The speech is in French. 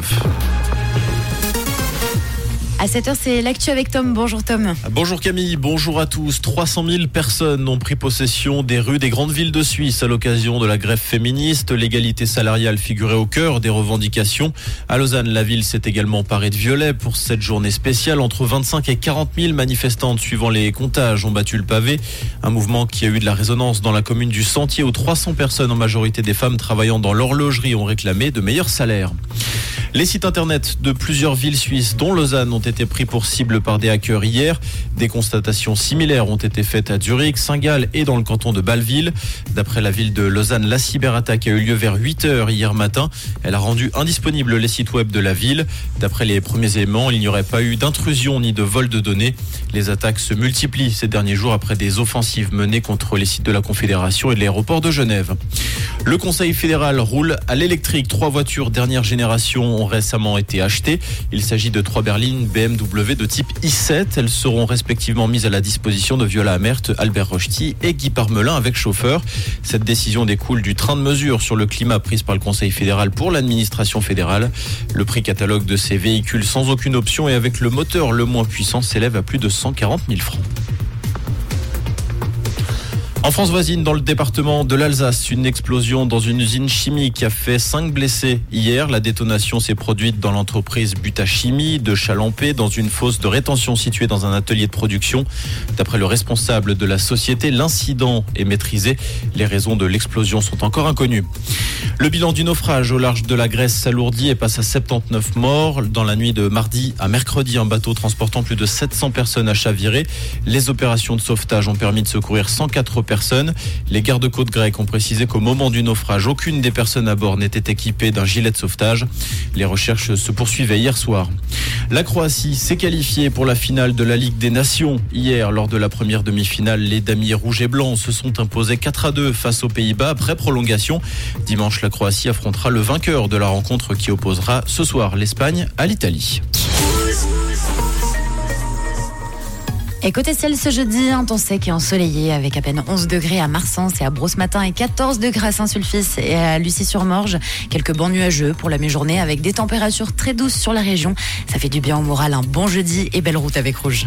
19. À 7h, c'est l'actu avec Tom. Bonjour Tom. Bonjour Camille, bonjour à tous. 300 000 personnes ont pris possession des rues des grandes villes de Suisse à l'occasion de la grève féministe. L'égalité salariale figurait au cœur des revendications. À Lausanne, la ville s'est également parée de violet pour cette journée spéciale. Entre 25 et 40 000 manifestantes, suivant les comptages, ont battu le pavé. Un mouvement qui a eu de la résonance dans la commune du Sentier où 300 personnes, en majorité des femmes travaillant dans l'horlogerie, ont réclamé de meilleurs salaires. Les sites internet de plusieurs villes suisses, dont Lausanne, ont été pris pour cible par des hackers hier. Des constatations similaires ont été faites à Zurich, Saint-Gall et dans le canton de Bâle-Ville. D'après la ville de Lausanne, la cyberattaque a eu lieu vers 8 heures hier matin. Elle a rendu indisponibles les sites web de la ville. D'après les premiers éléments, il n'y aurait pas eu d'intrusion ni de vol de données. Les attaques se multiplient ces derniers jours après des offensives menées contre les sites de la Confédération et de l'aéroport de Genève. Le Conseil fédéral roule à l'électrique. Trois voitures dernière génération récemment été achetées. Il s'agit de trois berlines BMW de type i7. Elles seront respectivement mises à la disposition de Viola Amert, Albert Rochety et Guy Parmelin avec chauffeur. Cette décision découle du train de mesure sur le climat prise par le Conseil fédéral pour l'administration fédérale. Le prix catalogue de ces véhicules sans aucune option et avec le moteur le moins puissant s'élève à plus de 140 000 francs. En France voisine, dans le département de l'Alsace, une explosion dans une usine chimique a fait cinq blessés hier. La détonation s'est produite dans l'entreprise Butachimie de Chalampé, dans une fosse de rétention située dans un atelier de production. D'après le responsable de la société, l'incident est maîtrisé. Les raisons de l'explosion sont encore inconnues. Le bilan du naufrage au large de la Grèce s'alourdit et passe à 79 morts. Dans la nuit de mardi à mercredi, un bateau transportant plus de 700 personnes a chaviré. Les opérations de sauvetage ont permis de secourir 104 personnes les gardes-côtes grecs ont précisé qu'au moment du naufrage, aucune des personnes à bord n'était équipée d'un gilet de sauvetage. Les recherches se poursuivaient hier soir. La Croatie s'est qualifiée pour la finale de la Ligue des Nations. Hier, lors de la première demi-finale, les damiers rouges et blancs se sont imposés 4 à 2 face aux Pays-Bas après prolongation. Dimanche, la Croatie affrontera le vainqueur de la rencontre qui opposera ce soir l'Espagne à l'Italie. Et côté ciel ce jeudi, un temps sec et ensoleillé avec à peine 11 degrés à Marsens et à Brosse-Matin et 14 degrés à Saint-Sulpice et à Lucie-sur-Morge. Quelques bancs nuageux pour la mi-journée avec des températures très douces sur la région. Ça fait du bien au moral. Un bon jeudi et belle route avec Rouge.